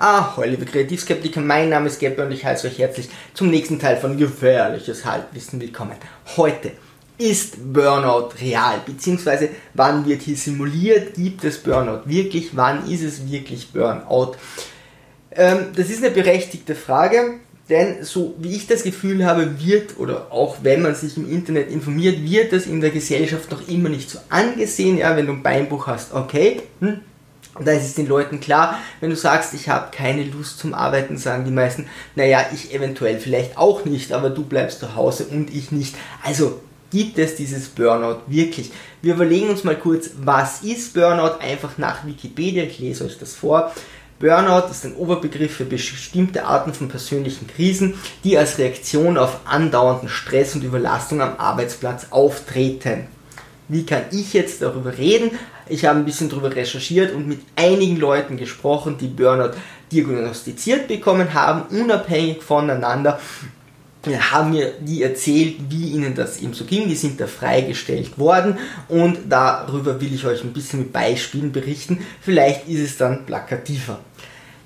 Ah, hallo liebe Kreativskeptiker, mein Name ist Gabby und ich heiße euch herzlich zum nächsten Teil von Gefährliches Halbwissen willkommen. Heute ist Burnout real, beziehungsweise wann wird hier simuliert, gibt es Burnout wirklich, wann ist es wirklich Burnout? Ähm, das ist eine berechtigte Frage, denn so wie ich das Gefühl habe, wird, oder auch wenn man sich im Internet informiert, wird das in der Gesellschaft noch immer nicht so angesehen. Ja, wenn du ein Beinbruch hast, okay, hm, da ist es den Leuten klar, wenn du sagst, ich habe keine Lust zum Arbeiten, sagen die meisten, naja, ich eventuell vielleicht auch nicht, aber du bleibst zu Hause und ich nicht. Also gibt es dieses Burnout wirklich? Wir überlegen uns mal kurz, was ist Burnout? Einfach nach Wikipedia, ich lese euch das vor. Burnout ist ein Oberbegriff für bestimmte Arten von persönlichen Krisen, die als Reaktion auf andauernden Stress und Überlastung am Arbeitsplatz auftreten. Wie kann ich jetzt darüber reden? Ich habe ein bisschen darüber recherchiert und mit einigen Leuten gesprochen, die Burnout diagnostiziert bekommen haben, unabhängig voneinander haben mir die erzählt, wie ihnen das eben so ging. Die sind da freigestellt worden und darüber will ich euch ein bisschen mit Beispielen berichten. Vielleicht ist es dann plakativer.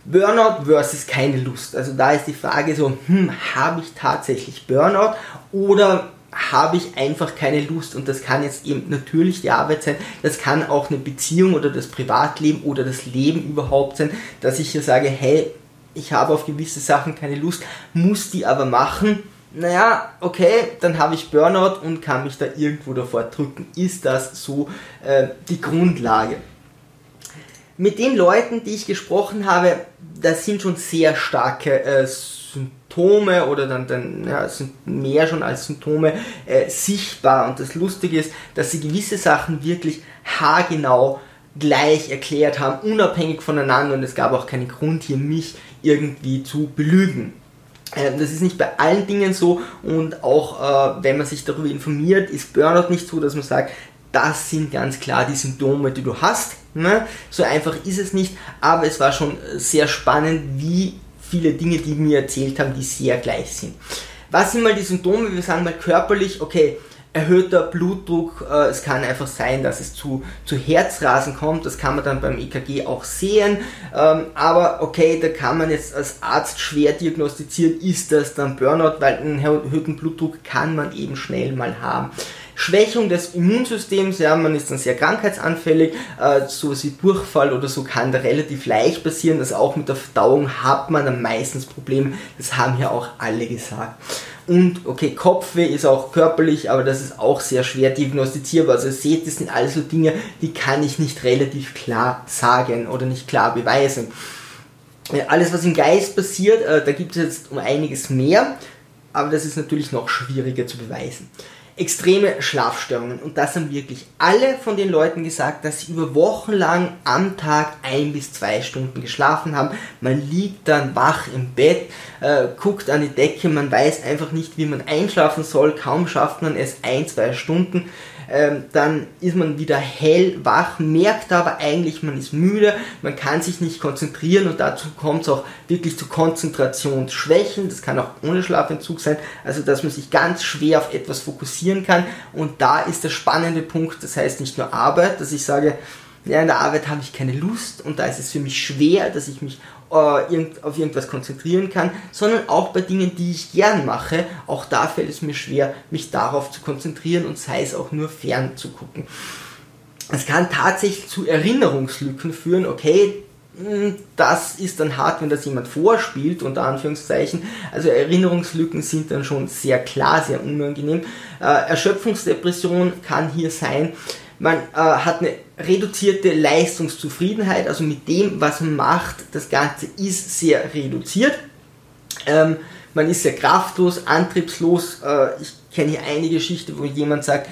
Burnout versus keine Lust. Also da ist die Frage so, hm, habe ich tatsächlich Burnout oder habe ich einfach keine Lust und das kann jetzt eben natürlich die Arbeit sein, das kann auch eine Beziehung oder das Privatleben oder das Leben überhaupt sein, dass ich hier sage, hey, ich habe auf gewisse Sachen keine Lust, muss die aber machen. Naja, okay, dann habe ich Burnout und kann mich da irgendwo davor drücken. Ist das so äh, die Grundlage? Mit den Leuten, die ich gesprochen habe, das sind schon sehr starke äh, Symptome oder dann, dann ja, sind mehr schon als Symptome äh, sichtbar. Und das Lustige ist, dass sie gewisse Sachen wirklich haargenau gleich erklärt haben, unabhängig voneinander. Und es gab auch keinen Grund hier, mich irgendwie zu belügen. Äh, das ist nicht bei allen Dingen so und auch äh, wenn man sich darüber informiert, ist Burnout nicht so, dass man sagt, das sind ganz klar die Symptome, die du hast. Ne? So einfach ist es nicht, aber es war schon sehr spannend, wie viele Dinge, die mir erzählt haben, die sehr gleich sind. Was sind mal die Symptome? Wir sagen mal körperlich, okay, erhöhter Blutdruck, äh, es kann einfach sein, dass es zu, zu Herzrasen kommt, das kann man dann beim EKG auch sehen, ähm, aber okay, da kann man jetzt als Arzt schwer diagnostizieren, ist das dann Burnout, weil einen erhöhten Blutdruck kann man eben schnell mal haben. Schwächung des Immunsystems, ja, man ist dann sehr krankheitsanfällig, äh, sowas wie Durchfall oder so kann da relativ leicht passieren, also auch mit der Verdauung hat man dann meistens Probleme, das haben ja auch alle gesagt. Und okay, Kopfweh ist auch körperlich, aber das ist auch sehr schwer diagnostizierbar. Also ihr seht, das sind alles so Dinge, die kann ich nicht relativ klar sagen oder nicht klar beweisen. Alles, was im Geist passiert, äh, da gibt es jetzt um einiges mehr, aber das ist natürlich noch schwieriger zu beweisen extreme Schlafstörungen. Und das haben wirklich alle von den Leuten gesagt, dass sie über Wochen lang am Tag ein bis zwei Stunden geschlafen haben. Man liegt dann wach im Bett, äh, guckt an die Decke, man weiß einfach nicht, wie man einschlafen soll. Kaum schafft man es ein, zwei Stunden ähm, dann ist man wieder hellwach, merkt aber eigentlich, man ist müde, man kann sich nicht konzentrieren und dazu kommt es auch wirklich zu Konzentrationsschwächen, das kann auch ohne Schlafentzug sein, also dass man sich ganz schwer auf etwas fokussieren kann. Und da ist der spannende Punkt, das heißt nicht nur Arbeit, dass ich sage, ja, in der Arbeit habe ich keine Lust und da ist es für mich schwer, dass ich mich irgend, auf irgendwas konzentrieren kann, sondern auch bei Dingen, die ich gern mache. Auch da fällt es mir schwer, mich darauf zu konzentrieren und sei es auch nur fern zu gucken. Es kann tatsächlich zu Erinnerungslücken führen, okay, hm, das ist dann hart, wenn das jemand vorspielt, unter Anführungszeichen. Also Erinnerungslücken sind dann schon sehr klar, sehr unangenehm. Äh, Erschöpfungsdepression kann hier sein. Man äh, hat eine reduzierte Leistungszufriedenheit, also mit dem, was man macht, das Ganze ist sehr reduziert. Ähm, man ist sehr kraftlos, antriebslos. Äh, ich kenne hier eine Geschichte, wo jemand sagt,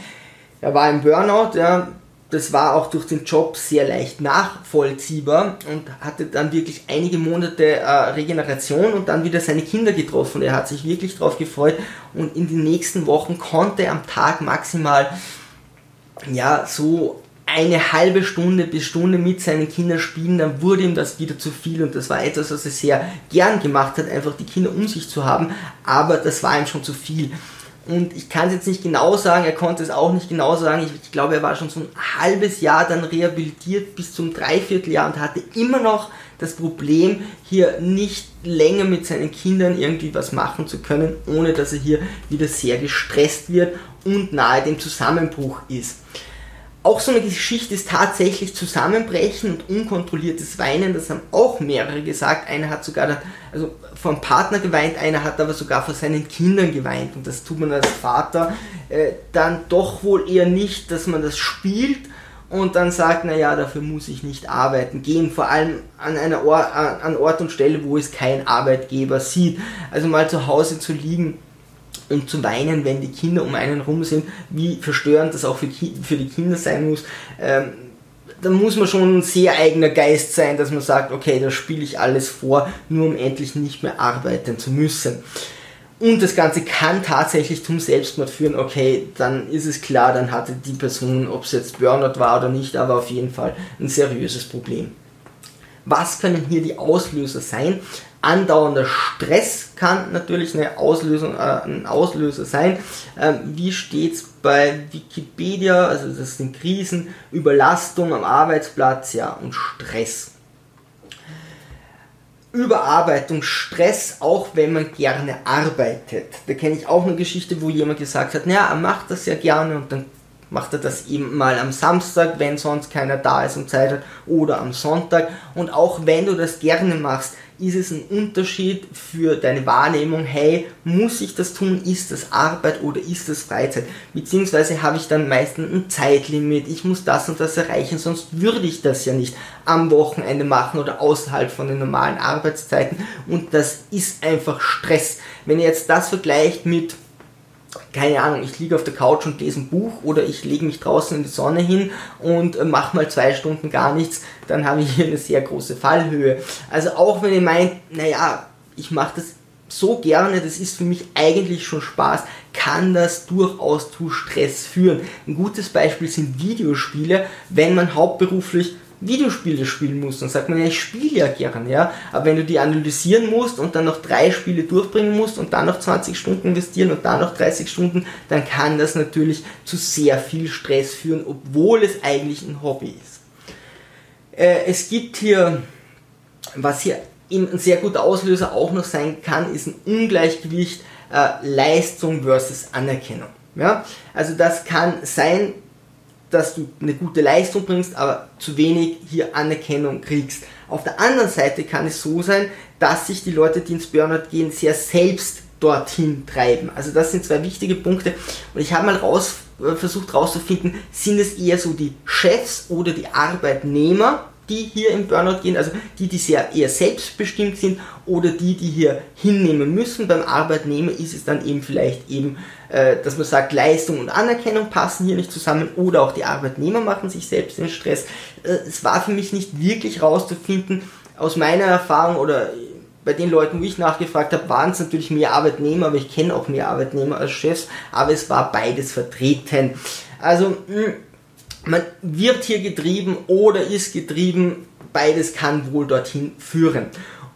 er war im Burnout, ja, das war auch durch den Job sehr leicht nachvollziehbar und hatte dann wirklich einige Monate äh, Regeneration und dann wieder seine Kinder getroffen. Er hat sich wirklich darauf gefreut und in den nächsten Wochen konnte er am Tag maximal ja so eine halbe Stunde bis Stunde mit seinen Kindern spielen, dann wurde ihm das wieder zu viel und das war etwas, was er sehr gern gemacht hat, einfach die Kinder um sich zu haben, aber das war ihm schon zu viel. und ich kann es jetzt nicht genau sagen, er konnte es auch nicht genau sagen. Ich, ich, glaube, er war schon so ein halbes Jahr dann rehabilitiert bis zum Dreivierteljahr und hatte immer noch das Problem, hier nicht länger mit seinen Kindern irgendwie was machen zu können, ohne dass er hier wieder sehr gestresst wird und nahe dem Zusammenbruch ist auch so eine Geschichte ist tatsächlich Zusammenbrechen und unkontrolliertes Weinen. Das haben auch mehrere gesagt. Einer hat sogar also vom Partner geweint, einer hat aber sogar vor seinen Kindern geweint. Und das tut man als Vater äh, dann doch wohl eher nicht, dass man das spielt und dann sagt, naja, dafür muss ich nicht arbeiten gehen. Vor allem an einer Or an Ort und Stelle, wo es kein Arbeitgeber sieht. Also mal zu Hause zu liegen und zu weinen, wenn die Kinder um einen rum sind, wie verstörend das auch für, für die Kinder sein muss. Ähm, da muss man schon ein sehr eigener Geist sein, dass man sagt, okay, da spiele ich alles vor, nur um endlich nicht mehr arbeiten zu müssen. Und das Ganze kann tatsächlich zum Selbstmord führen. Okay, dann ist es klar, dann hatte die Person, ob es jetzt Burnout war oder nicht, aber auf jeden Fall ein seriöses Problem. Was können hier die Auslöser sein? Andauernder Stress kann natürlich eine Auslösung, äh, ein Auslöser sein. Ähm, wie steht es bei Wikipedia? Also das sind Krisen, Überlastung am Arbeitsplatz, ja, und Stress. Überarbeitung, Stress, auch wenn man gerne arbeitet. Da kenne ich auch eine Geschichte, wo jemand gesagt hat, naja, er macht das ja gerne und dann macht er das eben mal am Samstag, wenn sonst keiner da ist und Zeit hat, oder am Sonntag. Und auch wenn du das gerne machst, ist es ein Unterschied für deine Wahrnehmung, hey, muss ich das tun, ist das Arbeit oder ist das Freizeit? Beziehungsweise habe ich dann meistens ein Zeitlimit, ich muss das und das erreichen, sonst würde ich das ja nicht am Wochenende machen oder außerhalb von den normalen Arbeitszeiten und das ist einfach Stress. Wenn ihr jetzt das vergleicht mit keine Ahnung, ich liege auf der Couch und lese ein Buch oder ich lege mich draußen in die Sonne hin und äh, mache mal zwei Stunden gar nichts, dann habe ich hier eine sehr große Fallhöhe. Also auch wenn ihr meint, naja, ich mache das so gerne, das ist für mich eigentlich schon Spaß, kann das durchaus zu Stress führen. Ein gutes Beispiel sind Videospiele, wenn man hauptberuflich Videospiele spielen musst, dann sagt man ja, ich spiele ja gern, ja. Aber wenn du die analysieren musst und dann noch drei Spiele durchbringen musst und dann noch 20 Stunden investieren und dann noch 30 Stunden, dann kann das natürlich zu sehr viel Stress führen, obwohl es eigentlich ein Hobby ist. Äh, es gibt hier, was hier ein sehr guter Auslöser auch noch sein kann, ist ein Ungleichgewicht äh, Leistung versus Anerkennung. Ja? Also das kann sein, dass du eine gute Leistung bringst, aber zu wenig hier Anerkennung kriegst. Auf der anderen Seite kann es so sein, dass sich die Leute, die ins Burnout gehen, sehr selbst dorthin treiben. Also das sind zwei wichtige Punkte. Und ich habe mal raus, äh, versucht herauszufinden, sind es eher so die Chefs oder die Arbeitnehmer, die hier im Burnout gehen, also die, die sehr eher selbstbestimmt sind oder die, die hier hinnehmen müssen. Beim Arbeitnehmer ist es dann eben vielleicht eben, äh, dass man sagt, Leistung und Anerkennung passen hier nicht zusammen oder auch die Arbeitnehmer machen sich selbst den Stress. Äh, es war für mich nicht wirklich rauszufinden, aus meiner Erfahrung oder bei den Leuten, wo ich nachgefragt habe, waren es natürlich mehr Arbeitnehmer, aber ich kenne auch mehr Arbeitnehmer als Chefs, aber es war beides vertreten. Also, mh, hm, man wird hier getrieben oder ist getrieben, beides kann wohl dorthin führen.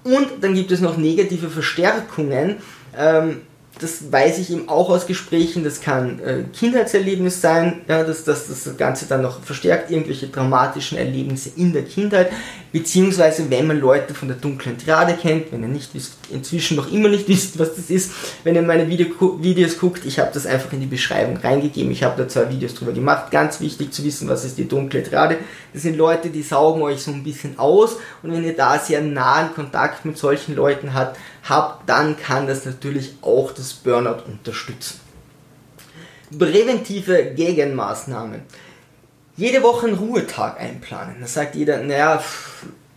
Und dann gibt es noch negative Verstärkungen. Ähm, das weiß ich eben auch aus Gesprächen, das kann äh, Kindheitserlebnis sein, ja, dass, dass, das Ganze dann noch verstärkt, irgendwelche traumatischen Erlebnisse in der Kindheit, beziehungsweise wenn man Leute von der dunklen Triade kennt, wenn ihr nicht wisst, inzwischen noch immer nicht wisst, was das ist, wenn ihr meine Video Videos guckt, ich habe das einfach in die Beschreibung reingegeben, ich habe da zwei Videos drüber gemacht, ganz wichtig zu wissen, was ist die dunkle Triade, das sind Leute, die saugen euch so ein bisschen aus. Und wenn ihr da sehr nahen Kontakt mit solchen Leuten habt, habt, dann kann das natürlich auch das Burnout unterstützen. Präventive Gegenmaßnahmen. Jede Woche einen Ruhetag einplanen. Da sagt jeder, naja,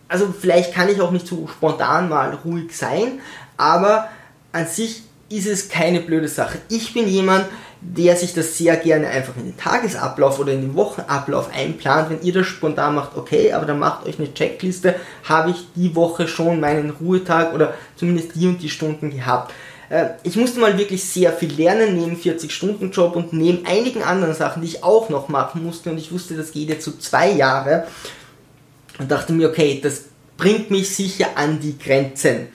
also vielleicht kann ich auch nicht so spontan mal ruhig sein, aber an sich ist es keine blöde Sache. Ich bin jemand, der sich das sehr gerne einfach in den Tagesablauf oder in den Wochenablauf einplant. Wenn ihr das spontan macht, okay, aber dann macht euch eine Checkliste, habe ich die Woche schon meinen Ruhetag oder zumindest die und die Stunden gehabt. Äh, ich musste mal wirklich sehr viel lernen neben 40-Stunden-Job und neben einigen anderen Sachen, die ich auch noch machen musste und ich wusste, das geht jetzt so zwei Jahre und dachte mir, okay, das bringt mich sicher an die Grenzen.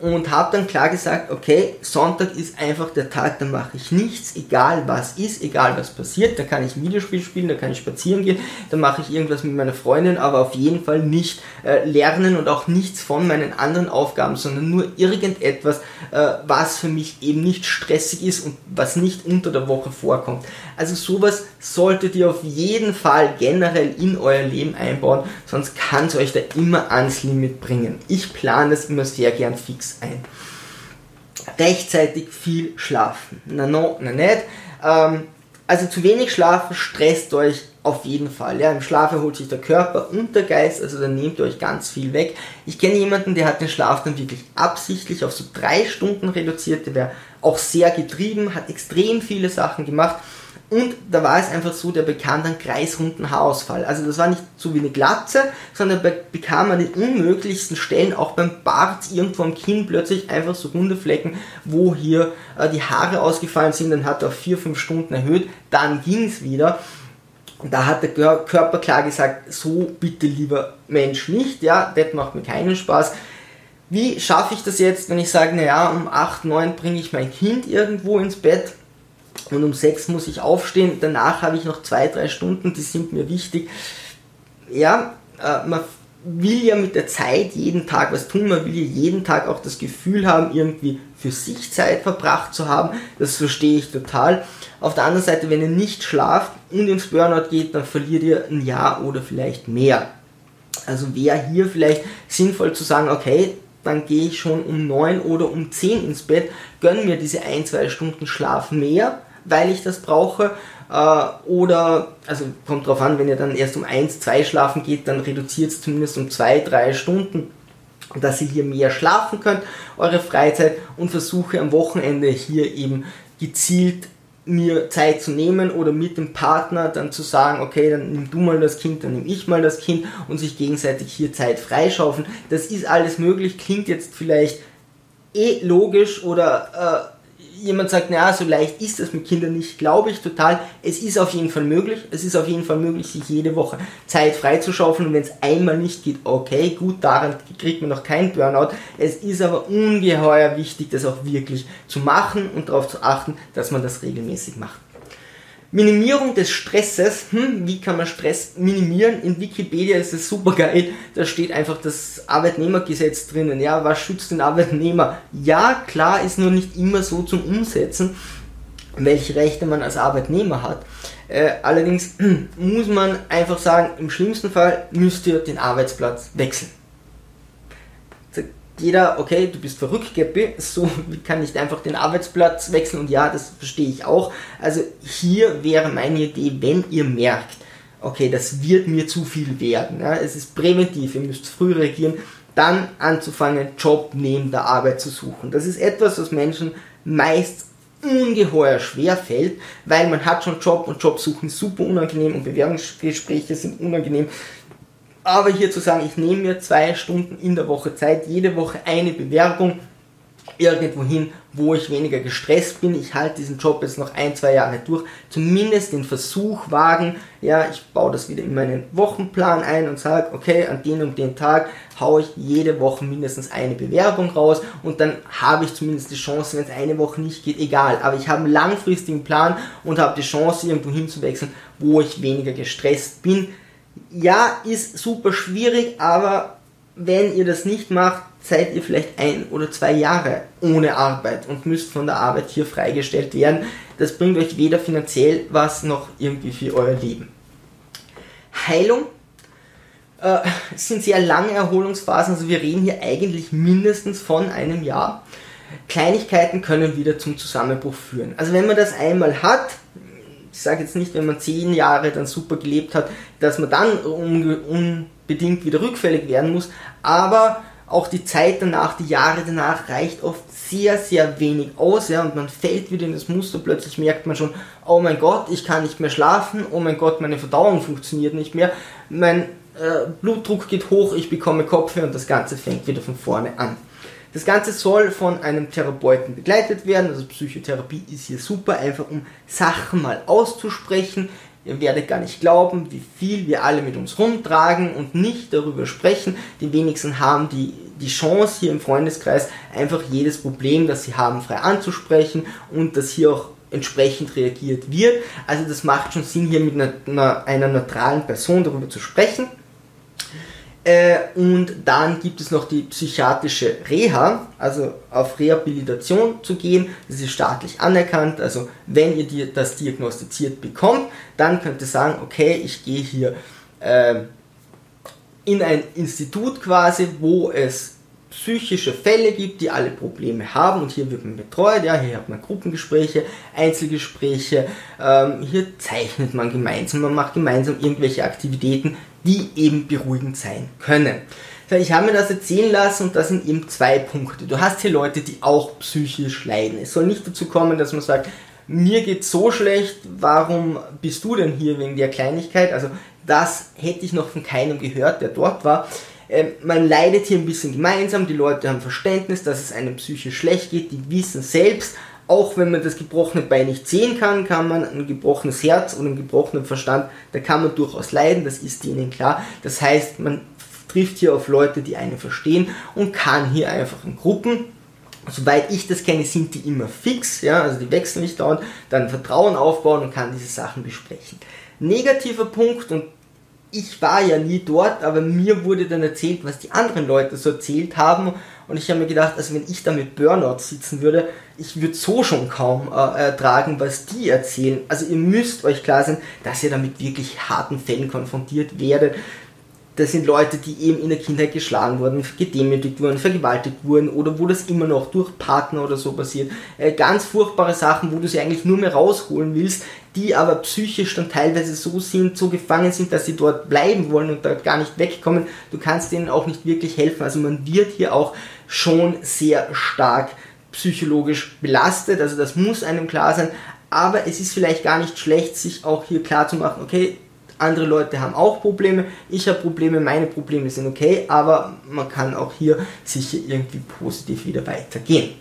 Und habe dann klar gesagt, okay, Sonntag ist einfach der Tag, da mache ich nichts, egal was ist, egal was passiert, da kann ich ein Videospiel spielen, da kann ich spazieren gehen, da mache ich irgendwas mit meiner Freundin, aber auf jeden Fall nicht äh, lernen und auch nichts von meinen anderen Aufgaben, sondern nur irgendetwas, äh, was für mich eben nicht stressig ist und was nicht unter der Woche vorkommt. Also sowas solltet ihr auf jeden Fall generell in euer Leben einbauen, sonst kann es euch da immer ans Limit bringen. Ich plane das immer sehr gern fix ein. Rechtzeitig viel schlafen. Na no, na nicht. Ähm, also zu wenig schlafen stresst euch auf jeden Fall. Ja, Im Schlaf erholt sich der Körper und der Geist, also dann nehmt ihr euch ganz viel weg. Ich kenne jemanden, der hat den Schlaf dann wirklich absichtlich auf so drei Stunden reduziert, der wäre auch sehr getrieben, hat extrem viele Sachen gemacht und da war es einfach so, der bekam dann kreisrunden Haarausfall. Also das war nicht so wie eine Glatze, sondern bekam an den unmöglichsten Stellen, auch beim Bart, irgendwo am Kinn plötzlich einfach so runde Flecken, wo hier äh, die Haare ausgefallen sind. Dann hat er auf vier, fünf Stunden erhöht, dann ging es wieder. Und da hat der Körper klar gesagt, so bitte lieber Mensch nicht, ja, das macht mir keinen Spaß. Wie schaffe ich das jetzt, wenn ich sage, naja, um 8, 9 bringe ich mein Kind irgendwo ins Bett? Und um sechs muss ich aufstehen. Danach habe ich noch zwei, drei Stunden, die sind mir wichtig. Ja, äh, man will ja mit der Zeit jeden Tag was tun, man will ja jeden Tag auch das Gefühl haben, irgendwie für sich Zeit verbracht zu haben. Das verstehe ich total. Auf der anderen Seite, wenn ihr nicht schlaft und ins Burnout geht, dann verliert ihr ein Jahr oder vielleicht mehr. Also wäre hier vielleicht sinnvoll zu sagen, okay, dann gehe ich schon um 9 oder um 10 ins Bett, gönne mir diese ein, zwei Stunden Schlaf mehr, weil ich das brauche. Äh, oder, also kommt drauf an, wenn ihr dann erst um 1, 2 schlafen geht, dann reduziert es zumindest um 2, 3 Stunden, dass ihr hier mehr schlafen könnt, eure Freizeit und versuche am Wochenende hier eben gezielt mir Zeit zu nehmen oder mit dem Partner dann zu sagen, okay, dann nimm du mal das Kind, dann nimm ich mal das Kind und sich gegenseitig hier Zeit freischaufeln. Das ist alles möglich, klingt jetzt vielleicht eh logisch oder äh, jemand sagt, naja, so leicht ist das mit Kindern nicht, glaube ich total. Es ist auf jeden Fall möglich. Es ist auf jeden Fall möglich, sich jede Woche Zeit freizuschaufeln. Und wenn es einmal nicht geht, okay, gut, daran kriegt man noch keinen Burnout. Es ist aber ungeheuer wichtig, das auch wirklich zu machen und darauf zu achten, dass man das regelmäßig macht. Minimierung des Stresses. Hm, wie kann man Stress minimieren? In Wikipedia ist es super geil. Da steht einfach das Arbeitnehmergesetz drinnen. Ja, was schützt den Arbeitnehmer? Ja, klar, ist nur nicht immer so zum Umsetzen, welche Rechte man als Arbeitnehmer hat. Äh, allerdings muss man einfach sagen, im schlimmsten Fall müsst ihr den Arbeitsplatz wechseln jeder, okay, du bist verrückt, Geppi, so kann ich einfach den Arbeitsplatz wechseln und ja, das verstehe ich auch. Also hier wäre meine Idee, wenn ihr merkt, okay, das wird mir zu viel werden, ja, es ist präventiv, ihr müsst früh reagieren, dann anzufangen, Job neben der Arbeit zu suchen. Das ist etwas, was Menschen meist ungeheuer schwer fällt, weil man hat schon Job und Jobsuchen super unangenehm und Bewerbungsgespräche sind unangenehm. Aber hier zu sagen, ich nehme mir zwei Stunden in der Woche Zeit, jede Woche eine Bewerbung irgendwo hin, wo ich weniger gestresst bin. Ich halte diesen Job jetzt noch ein, zwei Jahre durch. Zumindest den Versuch wagen. Ja, ich baue das wieder in meinen Wochenplan ein und sage, okay, an den und den Tag haue ich jede Woche mindestens eine Bewerbung raus und dann habe ich zumindest die Chance, wenn es eine Woche nicht geht, egal. Aber ich habe einen langfristigen Plan und habe die Chance, irgendwo hinzuwechseln, wo ich weniger gestresst bin ja, ist super schwierig, aber wenn ihr das nicht macht, seid ihr vielleicht ein oder zwei Jahre ohne Arbeit und müsst von der Arbeit hier freigestellt werden. Das bringt euch weder finanziell was noch irgendwie für euer Leben. Heilung äh, sind sehr lange Erholungsphasen, also wir reden hier eigentlich mindestens von einem Jahr. Kleinigkeiten können wieder zum Zusammenbruch führen. Also wenn man das einmal hat, ich sage jetzt nicht, wenn man zehn Jahre dann super gelebt hat, dass man dann unbedingt wieder rückfällig werden muss, aber auch die Zeit danach, die Jahre danach reicht oft sehr, sehr wenig aus, ja, und man fällt wieder in das Muster, plötzlich merkt man schon, oh mein Gott, ich kann nicht mehr schlafen, oh mein Gott, meine Verdauung funktioniert nicht mehr, mein äh, Blutdruck geht hoch, ich bekomme Kopfweh und das Ganze fängt wieder von vorne an. Das Ganze soll von einem Therapeuten begleitet werden. Also Psychotherapie ist hier super, einfach um Sachen mal auszusprechen. Ihr werdet gar nicht glauben, wie viel wir alle mit uns rumtragen und nicht darüber sprechen. Die wenigsten haben die, die Chance hier im Freundeskreis einfach jedes Problem, das sie haben, frei anzusprechen und dass hier auch entsprechend reagiert wird. Also das macht schon Sinn, hier mit einer, einer, einer neutralen Person darüber zu sprechen. Äh, und dann gibt es noch die psychiatrische Reha, also auf Rehabilitation zu gehen. Das ist staatlich anerkannt. Also wenn ihr das diagnostiziert bekommt, dann könnt ihr sagen, okay, ich gehe hier äh, in ein Institut quasi, wo es psychische Fälle gibt, die alle Probleme haben und hier wird man betreut, ja, hier hat man Gruppengespräche, Einzelgespräche, ähm, hier zeichnet man gemeinsam, man macht gemeinsam irgendwelche Aktivitäten, die eben beruhigend sein können. Ich habe mir das erzählen lassen und das sind eben zwei Punkte. Du hast hier Leute, die auch psychisch leiden. Es soll nicht dazu kommen, dass man sagt, mir geht so schlecht, warum bist du denn hier wegen der Kleinigkeit? Also das hätte ich noch von keinem gehört, der dort war. Ähm, man leidet hier ein bisschen gemeinsam, die Leute haben Verständnis, dass es einem psychisch schlecht geht, die wissen selbst, auch wenn man das gebrochene Bein nicht sehen kann, kann man ein gebrochenes Herz und einen gebrochenen Verstand, da kann man durchaus leiden, das ist ihnen klar. Das heißt, man trifft hier auf Leute, die einen verstehen und kann hier einfach in Gruppen Soweit ich das kenne, sind die immer fix, ja, also die wechseln nicht dauernd, dann Vertrauen aufbauen und kann diese Sachen besprechen. Negativer Punkt, und ich war ja nie dort, aber mir wurde dann erzählt, was die anderen Leute so erzählt haben. Und ich habe mir gedacht, also wenn ich da mit Burnout sitzen würde, ich würde so schon kaum äh, ertragen, was die erzählen. Also ihr müsst euch klar sein, dass ihr damit wirklich harten Fällen konfrontiert werdet. Das sind Leute, die eben in der Kindheit geschlagen wurden, gedemütigt wurden, vergewaltigt wurden oder wo das immer noch durch Partner oder so passiert. Äh, ganz furchtbare Sachen, wo du sie eigentlich nur mehr rausholen willst, die aber psychisch dann teilweise so sind, so gefangen sind, dass sie dort bleiben wollen und da gar nicht wegkommen. Du kannst denen auch nicht wirklich helfen. Also man wird hier auch schon sehr stark psychologisch belastet. Also das muss einem klar sein. Aber es ist vielleicht gar nicht schlecht, sich auch hier klar zu machen, okay, andere Leute haben auch Probleme, ich habe Probleme, meine Probleme sind okay, aber man kann auch hier sicher irgendwie positiv wieder weitergehen.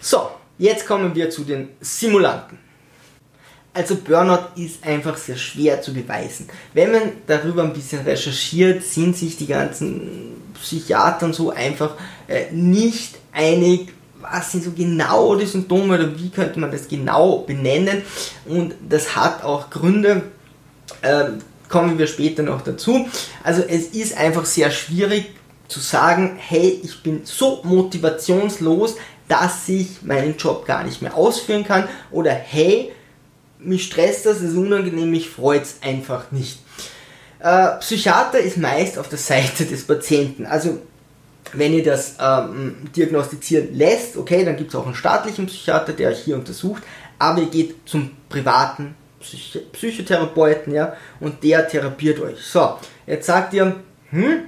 So, jetzt kommen wir zu den Simulanten. Also Burnout ist einfach sehr schwer zu beweisen. Wenn man darüber ein bisschen recherchiert, sind sich die ganzen Psychiater und so einfach äh, nicht einig, was sind so genau die Symptome oder wie könnte man das genau benennen. Und das hat auch Gründe, äh, kommen wir später noch dazu. Also es ist einfach sehr schwierig zu sagen, hey, ich bin so motivationslos, dass ich meinen Job gar nicht mehr ausführen kann oder hey, mich stresst das, es ist unangenehm, mich freut es einfach nicht. Äh, Psychiater ist meist auf der Seite des Patienten. Also wenn ihr das ähm, diagnostizieren lässt, okay, dann gibt es auch einen staatlichen Psychiater, der euch hier untersucht, aber ihr geht zum privaten Psych Psychotherapeuten, ja, und der therapiert euch. So, jetzt sagt ihr, hm,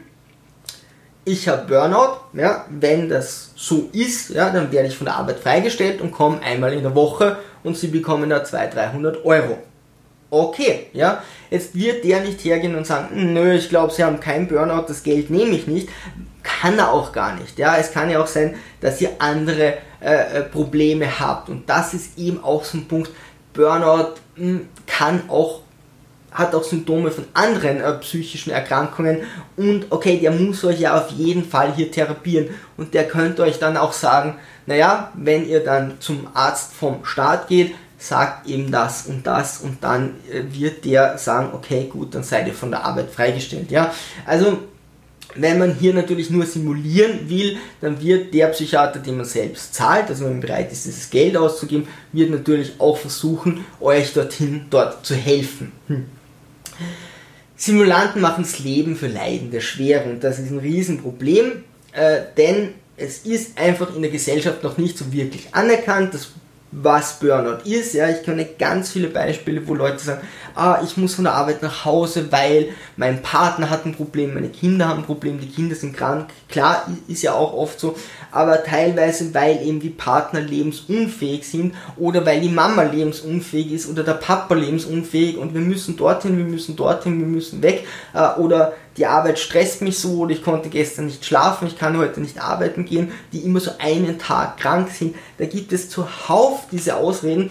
ich habe Burnout, ja, wenn das so ist, ja, dann werde ich von der Arbeit freigestellt und komme einmal in der Woche und sie bekommen da 200, 300 Euro. Okay, ja, jetzt wird der nicht hergehen und sagen, nö, ich glaube, sie haben kein Burnout, das Geld nehme ich nicht. Kann er auch gar nicht, ja. Es kann ja auch sein, dass ihr andere äh, äh Probleme habt und das ist eben auch so ein Punkt. Burnout mh, hm, kann auch hat auch Symptome von anderen äh, psychischen Erkrankungen und okay, der muss euch ja auf jeden Fall hier therapieren und der könnte euch dann auch sagen, naja, wenn ihr dann zum Arzt vom Staat geht, sagt ihm das und das und dann äh, wird der sagen, okay, gut, dann seid ihr von der Arbeit freigestellt, ja. Also, wenn man hier natürlich nur simulieren will, dann wird der Psychiater, den man selbst zahlt, also wenn man bereit ist, dieses Geld auszugeben, wird natürlich auch versuchen, euch dorthin, dort zu helfen. Hm. Simulanten machen das Leben für Leidende schwer und das ist ein Riesenproblem, äh, denn es ist einfach in der Gesellschaft noch nicht so wirklich anerkannt. Das was Burnout ist. Ja, ich kenne ganz viele Beispiele, wo Leute sagen, ah, ich muss von der Arbeit nach Hause, weil mein Partner hat ein Problem, meine Kinder haben ein Problem, die Kinder sind krank. Klar, ist ja auch oft so, aber teilweise, weil eben die Partner lebensunfähig sind oder weil die Mama lebensunfähig ist oder der Papa lebensunfähig und wir müssen dorthin, wir müssen dorthin, wir müssen weg äh, oder die Arbeit stresst mich so oder ich konnte gestern nicht schlafen, ich kann heute nicht arbeiten gehen, die immer so einen Tag krank sind. Da gibt es zuhauf diese Ausreden.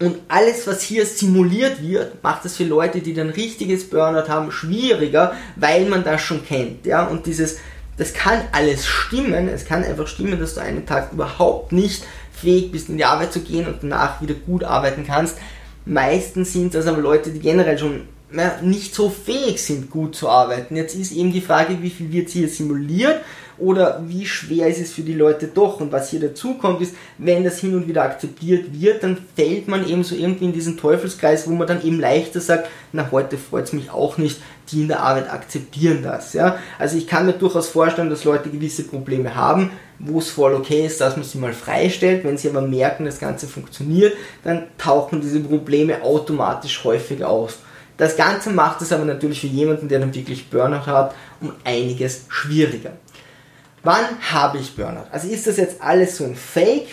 Und alles, was hier simuliert wird, macht es für Leute, die dann richtiges Burnout haben, schwieriger, weil man das schon kennt. Ja? Und dieses das kann alles stimmen. Es kann einfach stimmen, dass du einen Tag überhaupt nicht fähig bist, in die Arbeit zu gehen und danach wieder gut arbeiten kannst. Meistens sind das aber Leute, die generell schon nicht so fähig sind, gut zu arbeiten. Jetzt ist eben die Frage, wie viel wird hier simuliert oder wie schwer ist es für die Leute doch. Und was hier dazu kommt, ist, wenn das hin und wieder akzeptiert wird, dann fällt man eben so irgendwie in diesen Teufelskreis, wo man dann eben leichter sagt, na heute freut es mich auch nicht, die in der Arbeit akzeptieren das. Ja? Also ich kann mir durchaus vorstellen, dass Leute gewisse Probleme haben, wo es voll okay ist, dass man sie mal freistellt. Wenn sie aber merken, das Ganze funktioniert, dann tauchen diese Probleme automatisch häufig auf. Das Ganze macht es aber natürlich für jemanden, der dann wirklich Burnout hat, um einiges schwieriger. Wann habe ich Burnout? Also ist das jetzt alles so ein Fake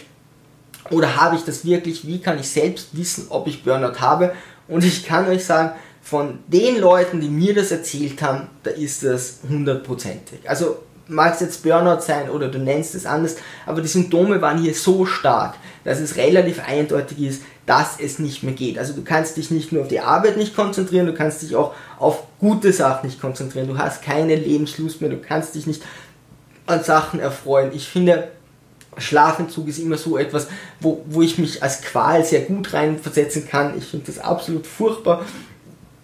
oder habe ich das wirklich? Wie kann ich selbst wissen, ob ich Burnout habe? Und ich kann euch sagen, von den Leuten, die mir das erzählt haben, da ist das hundertprozentig. Also mag es jetzt Burnout sein oder du nennst es anders, aber die Symptome waren hier so stark, dass es relativ eindeutig ist, dass es nicht mehr geht. Also du kannst dich nicht nur auf die Arbeit nicht konzentrieren, du kannst dich auch auf gute Sachen nicht konzentrieren. Du hast keine Lebenslust mehr, du kannst dich nicht an Sachen erfreuen. Ich finde, Schlafentzug ist immer so etwas, wo, wo ich mich als Qual sehr gut reinversetzen kann. Ich finde das absolut furchtbar,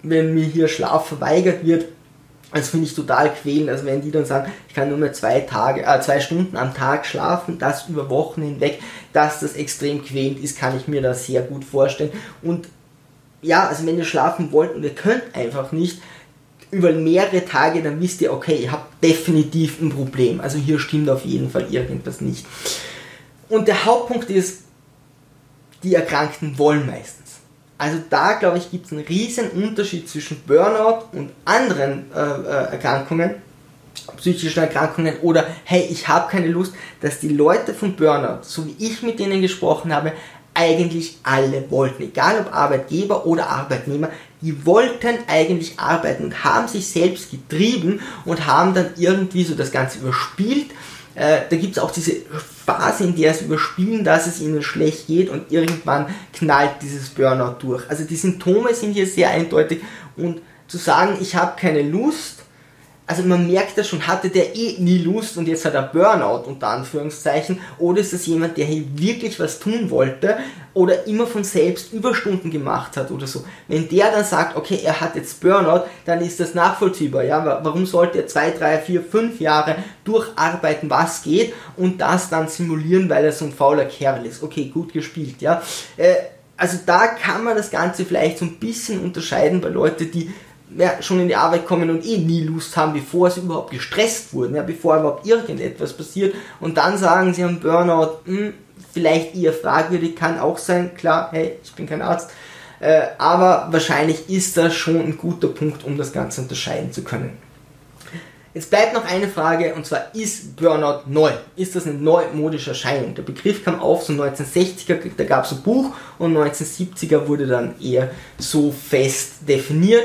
wenn mir hier Schlaf verweigert wird. Das finde ich total quälend. Also wenn die dann sagen, ich kann nur mehr zwei Tage, äh, zwei Stunden am Tag schlafen, das über Wochen hinweg, dass das extrem quälend ist, kann ich mir das sehr gut vorstellen. Und ja, also wenn ihr schlafen wollt und ihr könnt einfach nicht, über mehrere Tage, dann wisst ihr, okay, ihr habt definitiv ein Problem. Also hier stimmt auf jeden Fall irgendwas nicht. Und der Hauptpunkt ist, die Erkrankten wollen meistens. Also da, glaube ich, gibt es einen riesen Unterschied zwischen Burnout und anderen äh, äh, Erkrankungen, psychischen Erkrankungen oder hey, ich habe keine Lust, dass die Leute von Burnout, so wie ich mit denen gesprochen habe, eigentlich alle wollten, egal ob Arbeitgeber oder Arbeitnehmer, die wollten eigentlich arbeiten und haben sich selbst getrieben und haben dann irgendwie so das Ganze überspielt. Äh, da gibt es auch diese Phase, in der es überspielen, dass es ihnen schlecht geht und irgendwann knallt dieses Burnout durch. Also die Symptome sind hier sehr eindeutig und zu sagen, ich habe keine Lust, also man merkt das schon, hatte der eh nie Lust und jetzt hat er Burnout unter Anführungszeichen oder ist das jemand, der hier wirklich was tun wollte oder immer von selbst Überstunden gemacht hat oder so. Wenn der dann sagt, okay, er hat jetzt Burnout, dann ist das nachvollziehbar, ja, warum sollte er zwei, drei, vier, fünf Jahre durcharbeiten, was geht und das dann simulieren, weil er so ein fauler Kerl ist. Okay, gut gespielt, ja. Äh, also da kann man das Ganze vielleicht so ein bisschen unterscheiden bei Leuten, die ja, schon in die Arbeit kommen und eh nie Lust haben, bevor sie überhaupt gestresst wurden, ja, bevor überhaupt irgendetwas passiert und dann sagen sie haben Burnout, hm, vielleicht eher fragwürdig, kann auch sein, klar, hey, ich bin kein Arzt, äh, aber wahrscheinlich ist das schon ein guter Punkt, um das Ganze unterscheiden zu können. Jetzt bleibt noch eine Frage und zwar ist Burnout neu? Ist das eine neumodische Erscheinung? Der Begriff kam auf so 1960er, da gab es ein Buch und 1970er wurde dann eher so fest definiert.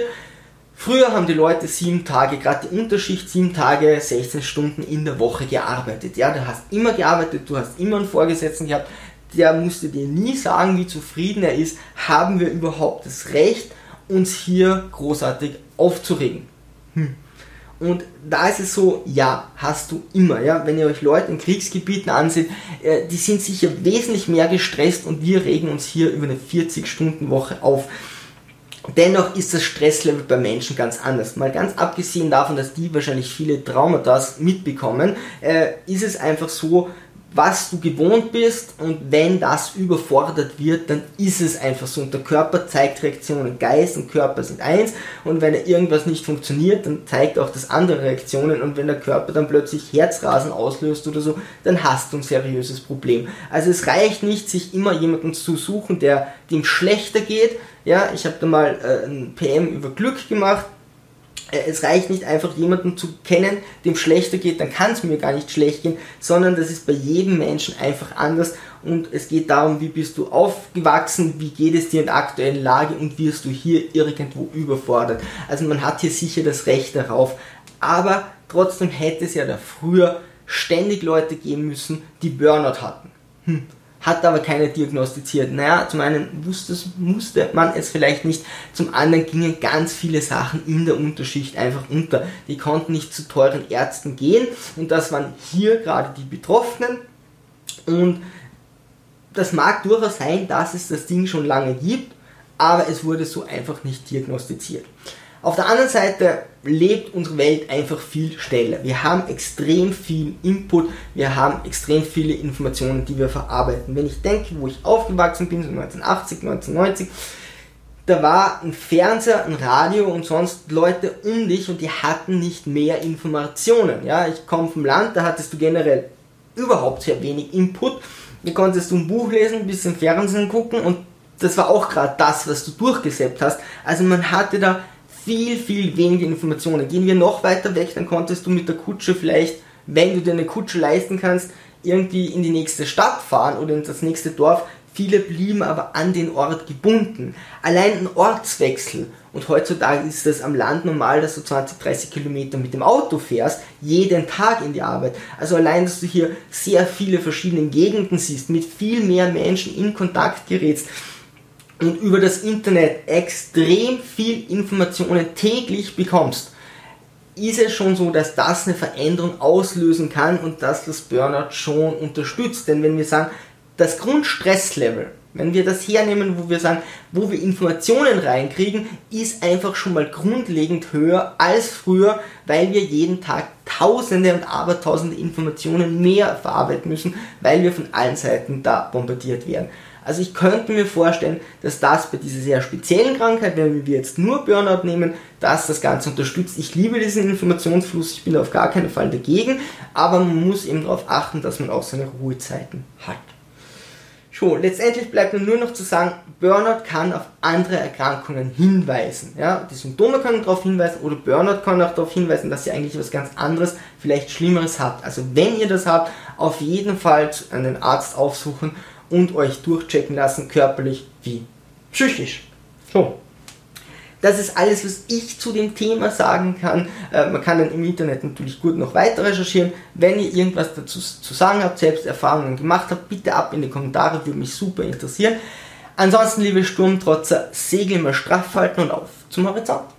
Früher haben die Leute sieben Tage, gerade die Unterschicht, sieben Tage, 16 Stunden in der Woche gearbeitet. Ja, du hast immer gearbeitet, du hast immer einen Vorgesetzten gehabt, der musste dir nie sagen, wie zufrieden er ist. Haben wir überhaupt das Recht, uns hier großartig aufzuregen? Hm. Und da ist es so, ja, hast du immer, ja. Wenn ihr euch Leute in Kriegsgebieten ansieht, äh, die sind sicher wesentlich mehr gestresst und wir regen uns hier über eine 40-Stunden-Woche auf. Dennoch ist das Stresslevel bei Menschen ganz anders. Mal ganz abgesehen davon, dass die wahrscheinlich viele Traumata mitbekommen, äh, ist es einfach so, was du gewohnt bist und wenn das überfordert wird, dann ist es einfach so und der Körper zeigt Reaktionen. Geist und Körper sind eins und wenn irgendwas nicht funktioniert, dann zeigt auch das andere Reaktionen und wenn der Körper dann plötzlich Herzrasen auslöst oder so, dann hast du ein seriöses Problem. Also es reicht nicht, sich immer jemanden zu suchen, der dem schlechter geht. Ja, ich habe da mal äh, ein PM über Glück gemacht äh, es reicht nicht einfach jemanden zu kennen, dem schlechter geht, dann kann es mir gar nicht schlecht gehen, sondern das ist bei jedem Menschen einfach anders und es geht darum, wie bist du aufgewachsen, wie geht es dir in der aktuellen Lage und wirst du hier irgendwo überfordert. Also man hat hier sicher das Recht darauf, aber trotzdem hätte es ja da früher ständig Leute geben müssen, die Burnout hatten. Hm. Hat aber keiner diagnostiziert. Naja, zum einen wusste, musste man es vielleicht nicht, zum anderen gingen ganz viele Sachen in der Unterschicht einfach unter. Die konnten nicht zu teuren Ärzten gehen und das waren hier gerade die Betroffenen und das mag durchaus sein, dass es das Ding schon lange gibt, aber es wurde so einfach nicht diagnostiziert. Auf der anderen Seite lebt unsere Welt einfach viel schneller. Wir haben extrem viel Input, wir haben extrem viele Informationen, die wir verarbeiten. Wenn ich denke, wo ich aufgewachsen bin, so 1980, 1990, da war ein Fernseher, ein Radio und sonst Leute um dich und die hatten nicht mehr Informationen. Ja, ich komme vom Land, da hattest du generell überhaupt sehr wenig Input. Da konntest du ein Buch lesen, ein bisschen Fernsehen gucken und das war auch gerade das, was du durchgesäppt hast. Also man hatte da viel, viel weniger Informationen. Gehen wir noch weiter weg, dann konntest du mit der Kutsche vielleicht, wenn du dir eine Kutsche leisten kannst, irgendwie in die nächste Stadt fahren oder in das nächste Dorf. Viele blieben aber an den Ort gebunden. Allein ein Ortswechsel. Und heutzutage ist es am Land normal, dass du 20, 30 Kilometer mit dem Auto fährst, jeden Tag in die Arbeit. Also allein, dass du hier sehr viele verschiedene Gegenden siehst, mit viel mehr Menschen in Kontakt gerätst und über das Internet extrem viel Informationen täglich bekommst, ist es schon so, dass das eine Veränderung auslösen kann und dass das Burnout schon unterstützt. Denn wenn wir sagen, das Grundstresslevel, wenn wir das hernehmen, wo wir sagen, wo wir Informationen reinkriegen, ist einfach schon mal grundlegend höher als früher, weil wir jeden Tag tausende und abertausende Informationen mehr verarbeiten müssen, weil wir von allen Seiten da bombardiert werden. Also ich könnte mir vorstellen, dass das bei dieser sehr speziellen Krankheit, wenn wir jetzt nur Burnout nehmen, dass das Ganze unterstützt. Ich liebe diesen Informationsfluss, ich bin auf gar keinen Fall dagegen, aber man muss eben darauf achten, dass man auch seine Ruhezeiten hat. So, letztendlich bleibt mir nur noch zu sagen, Burnout kann auf andere Erkrankungen hinweisen. Ja, die Symptome können darauf hinweisen oder Burnout kann auch darauf hinweisen, dass ihr eigentlich was ganz anderes, vielleicht Schlimmeres habt. Also wenn ihr das habt, auf jeden Fall einen Arzt aufsuchen und euch durchchecken lassen, körperlich wie psychisch. So. Das ist alles, was ich zu dem Thema sagen kann. Äh, man kann dann im Internet natürlich gut noch weiter recherchieren. Wenn ihr irgendwas dazu zu sagen habt, selbst Erfahrungen gemacht habt, bitte ab in die Kommentare, würde mich super interessieren. Ansonsten, liebe Sturmtrotzer, segel mal straff halten und auf zum Horizont.